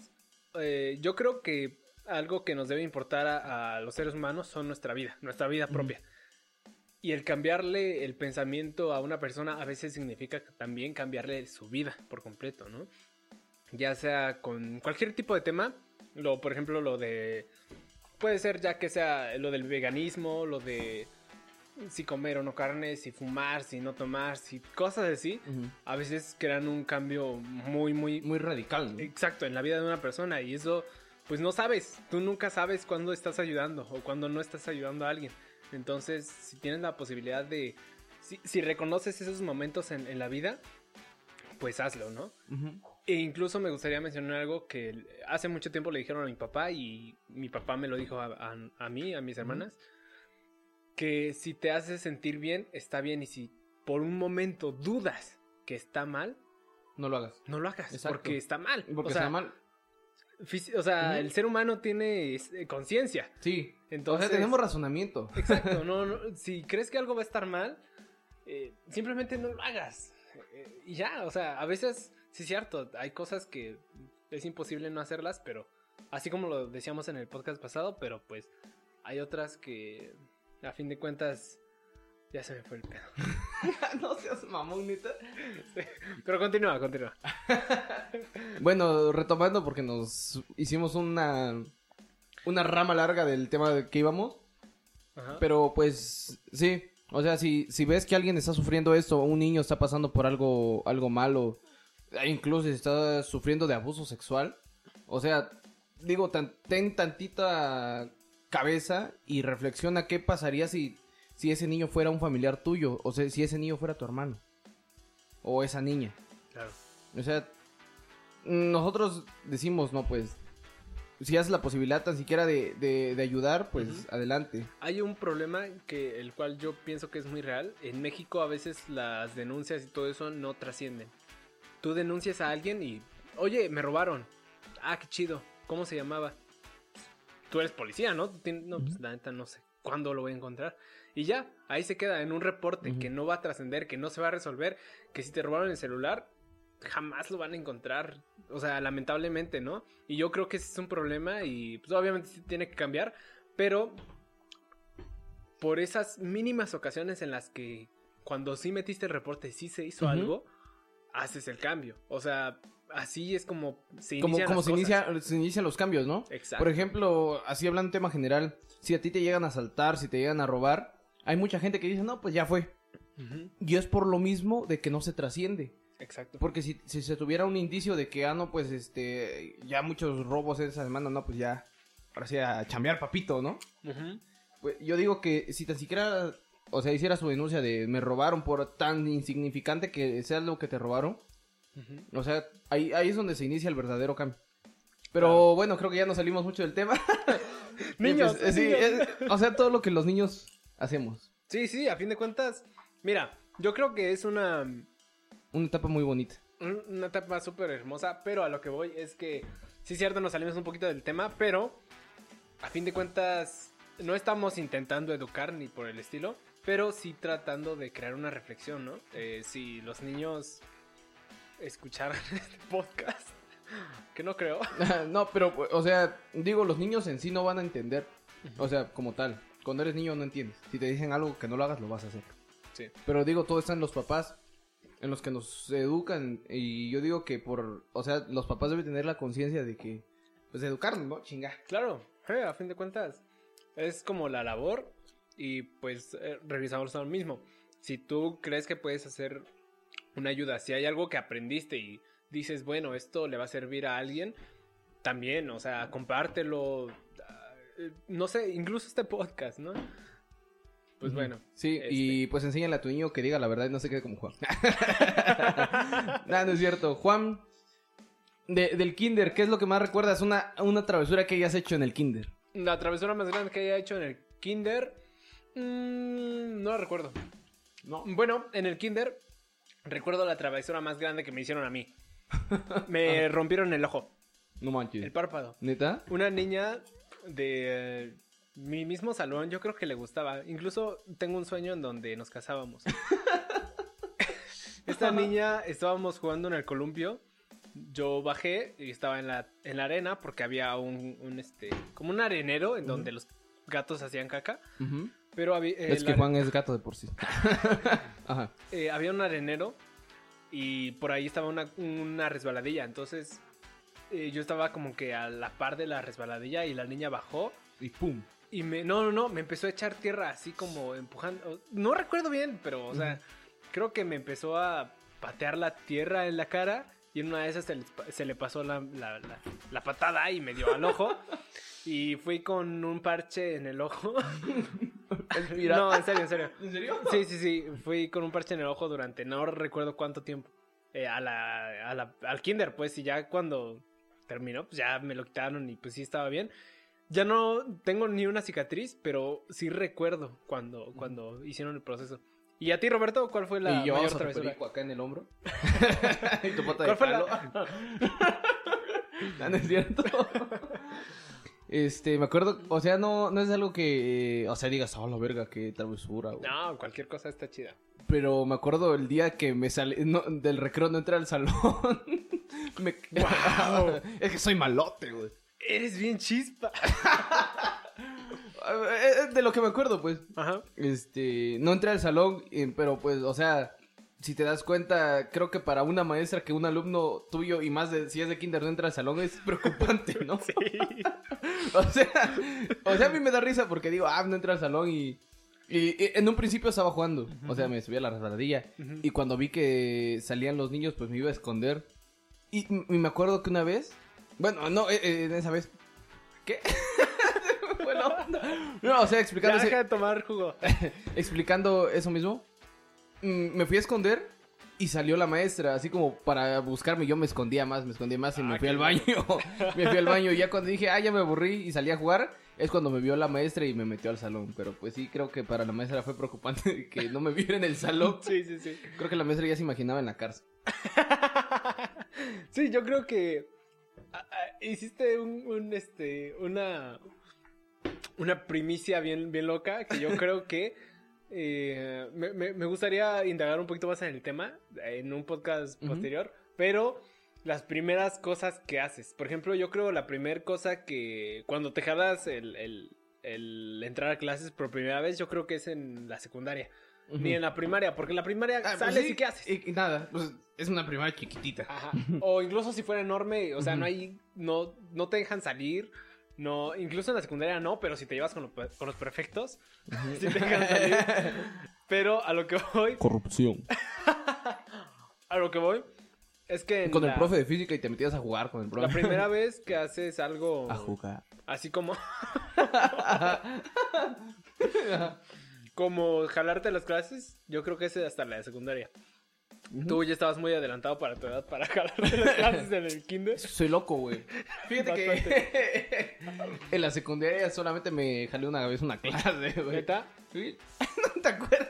C: Eh, yo creo que algo que nos debe importar a, a los seres humanos son nuestra vida, nuestra vida propia. Y el cambiarle el pensamiento a una persona a veces significa también cambiarle su vida por completo, ¿no? Ya sea con cualquier tipo de tema, lo, por ejemplo, lo de puede ser ya que sea lo del veganismo, lo de si comer o no carne, si fumar, si no tomar, si cosas así,
D: Ujú.
C: a veces crean un cambio muy, muy,
D: Muy radical, ¿no?
C: exacto en la vida de una persona y eso, pues no sabes, tú nunca sabes cuándo estás ayudando o cuándo no estás ayudando a alguien. Entonces, si tienes la posibilidad de, si, si reconoces esos momentos en, en la vida, pues hazlo, ¿no? E incluso me gustaría mencionar algo que hace mucho tiempo le dijeron a mi papá y mi papá me lo dijo a, a- a mí, a mis hermanas, que si te hace sentir bien, está bien y si por un momento dudas que está mal,
D: no lo hagas.
C: no lo hagas
D: Exacto.
C: porque está mal.
D: Porque
C: o sea,
D: está mal.
C: o sea, el ser humano tiene eh, conciencia.
D: Sí.
C: Entonces,
D: o sea, tenemos razonamiento.
C: Exacto, no, no, si crees que algo va a estar mal, eh, simplemente no lo hagas. Eh, y ya, o sea, a veces, sí es cierto, hay cosas que es imposible no hacerlas, pero así como lo decíamos en el podcast pasado, pero pues hay otras que a fin de cuentas ya se me fue el pedo.
D: no seas mamón, neta.
C: Pero continúa, continúa.
D: Bueno, retomando porque nos hicimos una una rama larga del tema de que íbamos,
C: Ajá.
D: pero pues sí, o sea, si si ves que alguien está sufriendo esto, un niño está pasando por algo algo malo, e incluso si está sufriendo de abuso sexual, o sea, digo, tan- ten tantita cabeza y reflexiona qué pasaría si si ese niño fuera un familiar tuyo, o sea, si ese niño fuera tu hermano o esa niña.
C: Claro.
D: O sea, nosotros decimos, no, pues, si haces la posibilidad tan siquiera de, de, de ayudar, pues adelante.
C: Hay un problema que el cual yo pienso que es muy real. En México a veces las denuncias y todo eso no trascienden. Tú denuncias a alguien y, oye, me robaron. Ah, qué chido. ¿Cómo se llamaba? Tú eres policía, ¿no? No, pues la neta no sé cuándo lo voy a encontrar. Y ya, ahí se queda en un reporte que no va a trascender, que no se va a resolver, que si te robaron el celular, jamás lo van a encontrar. O sea, lamentablemente, ¿no? Y yo creo que ese es un problema y pues obviamente sí tiene que cambiar, pero por esas mínimas ocasiones en las que cuando sí metiste el reporte, sí se hizo algo, haces el cambio. O sea, así es como se
D: Como,
C: inician
D: como se,
C: cosas.
D: inicia, se inician los cambios, ¿no?
C: Exacto.
D: Por ejemplo, así hablando tema general, si a ti te llegan a asaltar, si te llegan a robar, hay mucha gente que dice, no, pues ya fue. Y es por lo mismo de que no se trasciende.
C: Exacto.
D: Porque si, si se tuviera un indicio de que, ah, no, pues, este, ya muchos robos esa semana, no, pues ya, ahora sí a chambear papito, ¿no? Pues yo digo que si tan siquiera, o sea, hiciera su denuncia de me robaron por tan insignificante que sea lo que te robaron, O sea, ahí, ahí es donde se inicia el verdadero cambio. Pero bueno, creo que ya nos salimos mucho del tema.
C: Niños,
D: pues, sí,
C: niños.
D: es- o sea, todo lo que los niños hacemos.
C: Sí, sí, a fin de cuentas, mira, yo creo que es una,
D: Una etapa muy bonita.
C: un- una etapa súper hermosa, pero a lo que voy es que, sí es cierto, nos salimos un poquito del tema, pero a fin de cuentas no estamos intentando educar ni por el estilo, pero sí tratando de crear una reflexión, ¿no? Eh, si los niños escucharan este podcast, que no creo.
D: no, pero, o sea, digo, los niños en sí no van a entender. O sea, como tal. Cuando eres niño no entiendes. Si te dicen algo que no lo hagas, lo vas a hacer.
C: Sí.
D: Pero digo, todo está en los papás, en los que nos educan. Y yo digo que por, o sea, los papás deben tener la conciencia de que, pues, educarnos, ¿no? Chinga.
C: Claro, eh, a fin de cuentas es como la labor y pues eh, revisamos lo mismo. Si tú crees que puedes hacer una ayuda, si hay algo que aprendiste y dices, bueno, esto le va a servir a alguien, también, o sea, compártelo, ah, no sé, incluso este podcast, ¿no? Pues bueno.
D: Sí,
C: este.
D: y pues enséñale a tu niño que diga la verdad y no se quede como Juan. no, no es cierto. Juan, de- del kinder, ¿qué es lo que más recuerdas? Una, una travesura que hayas hecho en el kinder.
C: La travesura más grande que haya hecho en el kinder, mm, no la recuerdo.
D: No.
C: Bueno, en el kinder recuerdo la travesura más grande que me hicieron a mí. Me rompieron el ojo,
D: No manches.
C: el párpado.
D: ¿Neta?
C: Una niña de eh, mi mismo salón, yo creo que le gustaba. Incluso tengo un sueño en donde nos casábamos. Esta niña estábamos jugando en el columpio. Yo bajé y estaba en la, en la arena porque había un, un, este como un arenero en donde los gatos hacían caca.
D: Ujú.
C: Pero había, eh,
D: es que Juan es gato de por sí. Ajá.
C: eh, había un arenero y por ahí estaba una, una resbaladilla. Entonces eh, yo estaba como que a la par de la resbaladilla y la niña bajó
D: Y pum.
C: y me... No, no, no, me empezó a echar tierra así como empujando. No recuerdo bien, pero o sea, creo que me empezó a patear la tierra en la cara y en una de esas se le, se le pasó la, la- la- la patada y me dio al ojo. Y fui con un parche en el ojo.
D: Mira.
C: no, en serio, en serio.
D: ¿En serio?
C: Sí, sí, sí. Fui con un parche en el ojo durante no recuerdo cuánto tiempo. Eh, a la, a la- al kinder, pues, y ya cuando terminó, pues ya me lo quitaron y pues sí estaba bien. Ya no tengo ni una cicatriz, pero sí recuerdo cuando, cuando hicieron el proceso. ¿Y a ti, Roberto, cuál fue la
D: y yo
C: mayor
D: a
C: travesura?
D: perico acá en el hombro. y tu pata
C: ¿Cuál
D: de
C: fue
D: palo.
C: la...?
D: Ah, ¿No es cierto? Este, me acuerdo, o sea, no, no es algo que, eh, o sea, digas, oh, la verga, qué travesura, güey.
C: No, cualquier cosa está chida.
D: Pero me acuerdo el día que me salí, no, del recreo no entré al salón. me...
C: Guau.
D: es que soy malote, güey.
C: Eres bien chispa.
D: Eh, De lo que me acuerdo, pues.
C: Ajá.
D: Este, no entré al salón, eh, pero pues, o sea, si te das cuenta, creo que para una maestra que un alumno tuyo y más de si es de kinder no entra al salón es preocupante, ¿no?
C: Sí.
D: O sea, o sea, a mí me da risa porque digo, ah, no entra al salón y, y, y en un principio estaba jugando. O sea, me subí a la resbaladilla.
C: Ujú.
D: Y cuando vi que salían los niños, pues me iba a esconder. Y, y me acuerdo que una vez, bueno, no, eh, eh, esa vez, ¿qué? bueno, no, o sea,
C: Ya
D: explicando, ese-
C: deja de tomar jugo.
D: explicando eso mismo, mm, me fui a esconder y salió la maestra, así como para buscarme. Yo me escondía más, me escondía más y me
C: Ah,
D: fui al baño. me fui al baño y ya cuando dije, ah, ya me aburrí y salí a jugar, es cuando me vio la maestra y me metió al salón. Pero pues sí, creo que para la maestra fue preocupante que no me viera en el salón.
C: Sí, sí, sí.
D: Creo que la maestra ya se imaginaba en la cárcel.
C: sí, yo creo que ah, ah, hiciste un, un, este, una, una primicia bien, bien loca que yo creo que eh, me, me- me gustaría indagar un poquito más en el tema en un podcast posterior, pero las primeras cosas que haces. Por ejemplo, yo creo la primera cosa que cuando te jalas el, el- el entrar a clases por primera vez, yo creo que es en la secundaria. Ni en la primaria, porque en la primaria
D: Ah, pues
C: sales
D: sí,
C: y ¿qué haces?
D: Y, nada, pues es una primaria chiquitita.
C: Ajá. O incluso si fuera enorme, o sea, no hay, no, no te dejan salir. No, incluso en la secundaria no, pero si te llevas con, lo- con los perfectos, sí te dejan salir. Pero a lo que voy,
D: Corrupción.
C: a lo que voy, es que
D: Con el profe de física y te metías a jugar con el profe.
C: la primera vez que haces algo
D: A jugar.
C: así como, como jalarte las clases, yo creo que ese hasta la de secundaria. Tú ya estabas muy adelantado para tu edad para jalarte las clases en el kinder.
D: Soy loco, güey. Fíjate que en la secundaria solamente me jalé una vez una clase, güey.
C: ¿Neta?
D: ¿Sí? ¿No te acuerdas?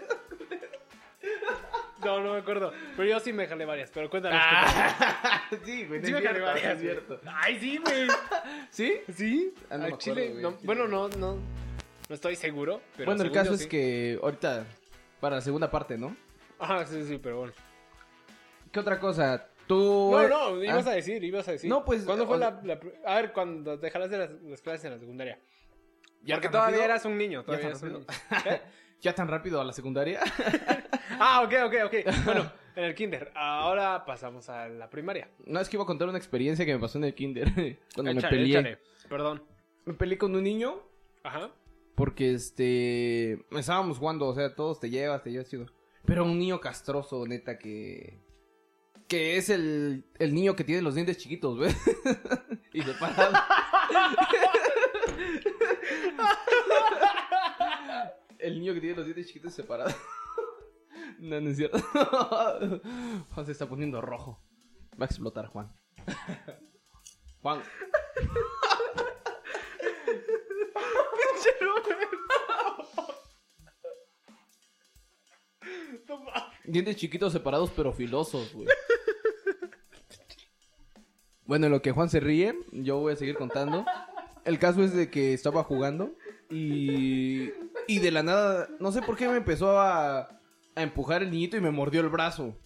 C: No, no me acuerdo. Pero yo sí me jalé varias. Pero cuéntanos.
D: sí, güey.
C: Sí me
D: es
C: jalé
D: cierto,
C: varias.
D: cierto.
C: Ay, sí, güey.
D: ¿Sí?
C: ¿Sí?
D: Ah, no me
C: chile. no-
D: chile.
C: bueno, no, no. No estoy seguro. Pero
D: bueno, el caso
C: yo
D: es
C: sí.
D: que ahorita, para la segunda parte, ¿no?
C: Ajá, sí, sí, pero bueno.
D: ¿Qué otra cosa? Tú...
C: No, no, ibas
D: Ah,
C: a decir, ibas a decir.
D: No, pues,
C: ¿Cuándo fue
D: o-
C: la, la A ver, cuando te jalaste las, las clases en la secundaria.
D: ¿Ya
C: Porque todavía
D: rápido?
C: eras un niño. Todavía
D: tan
C: eras un niño. ¿Eh?
D: ¿Ya tan rápido a la secundaria?
C: Ah, ok, ok, ok. Bueno, en el kinder. Ahora pasamos a la primaria.
D: no, es que iba a contar una experiencia que me pasó en el kinder. Cuando me peleé.
C: échale. Perdón.
D: Me peleé con un niño
C: Ajá.
D: Porque este. Estábamos jugando, o sea, todos te llevas, te llevas chido. Pero un niño castroso, neta, que. Que es el, el niño que tiene los dientes chiquitos, ¿ves? y separado. el niño que tiene los dientes chiquitos separados. no, no es cierto. Juan se está poniendo rojo. Va a explotar, Juan. Juan. Dientes chiquitos separados pero filosos, güey. Bueno, en lo que Juan se ríe, yo voy a seguir contando. El caso es de que estaba jugando y, y de la nada, no sé por qué me empezó a, a empujar el niñito y me mordió el brazo.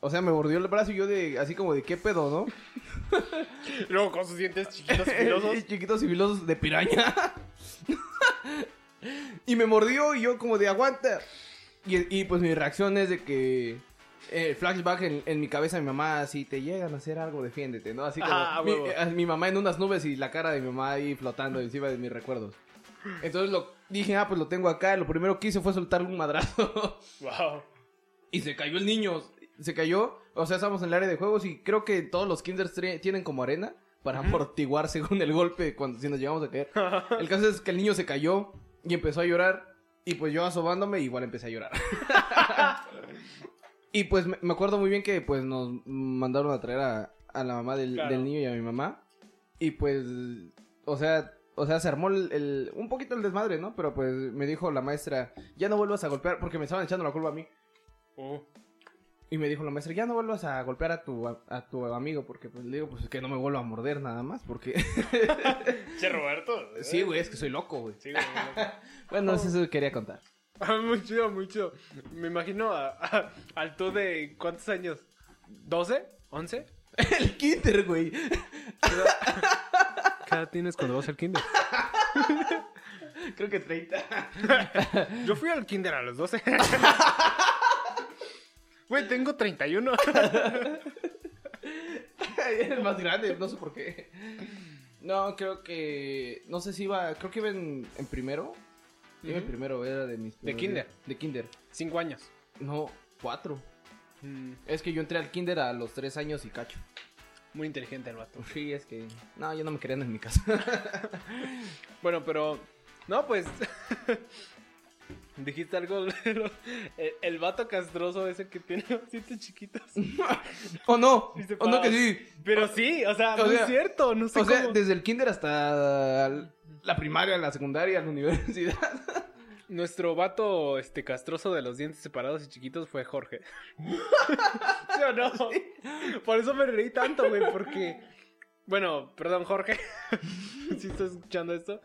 D: O sea, me mordió el brazo y yo de, así como de, ¿qué pedo, no?
C: Luego con sus dientes chiquitos y filosos.
D: chiquitos y filosos de piraña. y me mordió y yo como de aguanta. Y, y, pues mi reacción es de que flashback en, en mi cabeza mi mamá si te llegan a hacer algo defiéndete, ¿no? Así como
C: Ah,
D: mi, eh, mi mamá en unas nubes y la cara de mi mamá ahí flotando encima de mis recuerdos. Entonces lo dije, ah, pues lo tengo acá. Lo primero que hice fue soltarle un madrazo.
C: Wow.
D: Y se cayó el niño. Se cayó. O sea, estamos en el área de juegos y creo que todos los kinders tienen como arena para amortiguar según el golpe cuando si nos llegamos a caer. El caso es que el niño se cayó y empezó a llorar. Y pues yo asomándome igual empecé a llorar. y pues me acuerdo muy bien que pues nos mandaron a traer a, a la mamá del,
C: Claro.
D: del niño y a mi mamá. Y pues, o sea, o sea, se armó el, el- un poquito el desmadre, ¿no? Pero pues me dijo la maestra, ya no vuelvas a golpear porque me estaban echando la culpa a mí.
C: Oh.
D: Y me dijo la maestra, ya no vuelvas a golpear a tu, a, a tu amigo, porque pues le digo, pues es que no me vuelvo a morder nada más, porque...
C: Che, Roberto.
D: sí, güey, es que soy loco, güey.
C: Sí, güey. muy loco.
D: Bueno, eso quería contar.
C: Ah, muy chido, muy chido. Me imagino a, a- al tú de cuántos años? ¿12? ¿11?
D: El kinder, güey.
C: ¿Qué edad tienes cuando vas al kinder?
D: Creo que 30.
C: Yo fui al kinder a los 12. Güey, tengo 31.
D: Eres más grande, no sé por qué. No, creo que... No sé si iba... Creo que iba en, en primero. En
C: Ujú.
D: primero, era de mis...
C: ¿De kinder?
D: días. De kinder.
C: Cinco años.
D: No, cuatro.
C: Mm,
D: Es que yo entré al kinder a los tres años y cacho.
C: muy inteligente el vato.
D: Sí, es que... No, yo no me querían en mi casa.
C: Bueno, pero. No, pues. Dijiste algo. el, el vato castroso ese que tiene ositos chiquitos.
D: ¿O no?
C: Sí se
D: ¿O no
C: pasa.
D: que sí?
C: Pero sí, o sea,
D: O
C: muy
D: sea,
C: cierto. No sé
D: O sea, desde el kinder hasta la primaria, la secundaria, la universidad.
C: Nuestro vato este castroso de los dientes separados y chiquitos fue Jorge. ¿Sí o no? Por eso me reí tanto, güey, porque. Bueno, perdón, Jorge. si estás escuchando esto.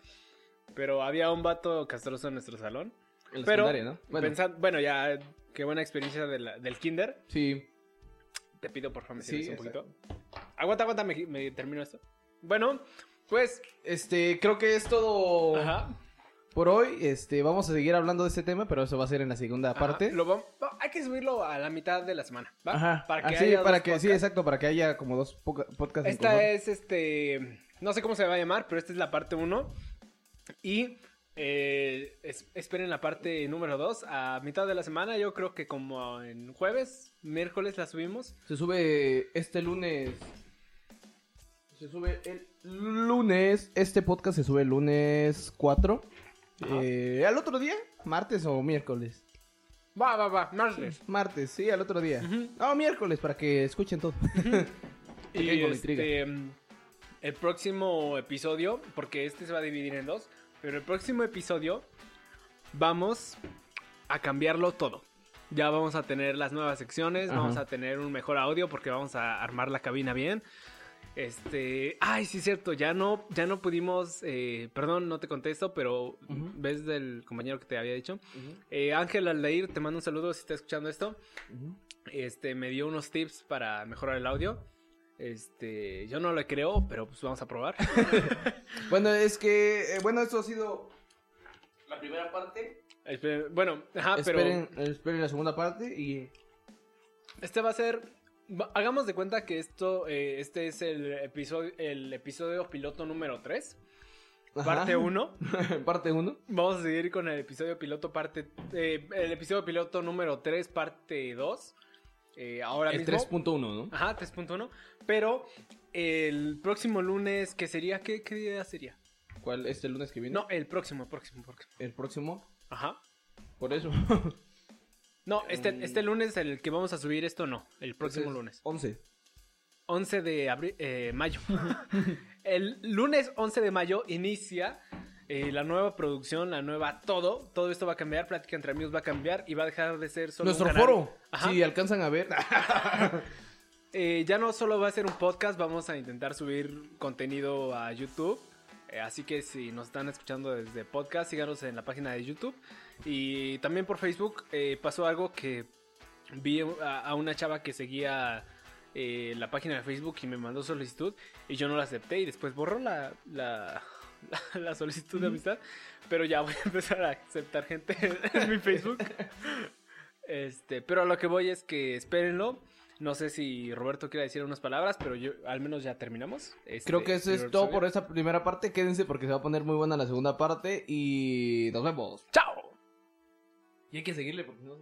C: Pero había un vato castroso en nuestro salón.
D: En la
C: Pero,
D: secundaria, ¿no? Bueno,
C: ya, qué buena experiencia de la- del kinder.
D: sí.
C: Te pido, por favor, me
D: Sí,
C: un poquito. Aguanta, aguanta, me, me termino esto. Bueno, pues,
D: Este, creo que es todo
C: ajá.
D: por hoy. Este, vamos a seguir hablando de este tema, pero eso va a ser en la segunda
C: ajá,
D: parte.
C: lo hay que subirlo a la mitad de la semana, ¿va?
D: Ajá.
C: Para que
D: Ah, sí,
C: haya
D: para que, sí, exacto, para que haya como dos podcasts.
C: Esta es, este, no sé cómo se va a llamar, pero esta es la parte 1. Y eh, es- esperen la parte número 2 a mitad de la semana. Yo creo que como en jueves, miércoles la subimos.
D: Se sube este lunes. Se sube el lunes. Este podcast se sube el lunes 4.
C: Ajá.
D: Eh, ¿Al otro día? ¿Martes o miércoles?
C: Va, va, va, martes.
D: Martes, sí, al otro día. No, miércoles, para que escuchen todo.
C: Y este, el próximo episodio, porque este se va a dividir en dos, pero el próximo episodio vamos a cambiarlo todo. Ya vamos a tener las nuevas secciones,
D: Ajá.
C: vamos a tener un mejor audio porque vamos a armar la cabina bien. Este, ay, sí es cierto, ya no, ya no pudimos, eh, perdón, no te contesto, pero ves del compañero que te había dicho. Eh, Ángel Aldair, te mando un saludo si estás escuchando esto este, me dio unos tips para mejorar el audio. Este, yo no lo creo, pero pues vamos a probar.
D: Bueno, es que, eh, bueno, esto ha sido la primera parte.
C: Esperen- bueno, ajá,
D: esperen, esperen la segunda parte y...
C: pero este va a ser, hagamos de cuenta que esto, eh, este es el episodio, el episodio piloto número 3,
D: Ajá.
C: parte 1.
D: parte 1.
C: Vamos a seguir con el episodio piloto parte, eh, el episodio piloto número 3, parte 2. Eh, ahora
D: El
C: mismo.
D: 3.1, ¿no?
C: Ajá, 3.1. Pero el próximo lunes, ¿qué sería? ¿Qué, qué día sería?
D: ¿Cuál? ¿Este lunes que viene?
C: No, el próximo, próximo, próximo.
D: El próximo.
C: Ajá.
D: Por eso.
C: No, este,
D: Mm.
C: este lunes, el que vamos a subir esto, no. El próximo lunes.
D: 11.
C: 11 de abril, eh, mayo. el lunes 11 de mayo inicia eh, la nueva producción, la nueva todo. Todo esto va a cambiar, Plática entre Amigos va a cambiar y va a dejar de ser solo
D: Nuestro
C: un canal.
D: foro.
C: Ajá.
D: Si alcanzan a ver.
C: Eh, ya no solo va a ser un podcast, vamos a intentar subir contenido a YouTube. Eh, así que si nos están escuchando desde podcast, síganos en la página de YouTube. Y también por Facebook eh, pasó algo que vi a, a una chava que seguía eh, la página de Facebook y me mandó solicitud y yo no la acepté y después borró la, la, la- la solicitud de amistad. Pero ya voy a empezar a aceptar gente en mi Facebook. Este, pero a lo que voy es que espérenlo. No sé si Roberto quiere decir unas palabras, pero yo al menos ya terminamos. este
D: Creo que eso es todo por esta primera parte. Quédense porque se va a poner muy buena la segunda parte. Y nos vemos.
C: ¡Chao!
D: Y hay que seguirle porque no...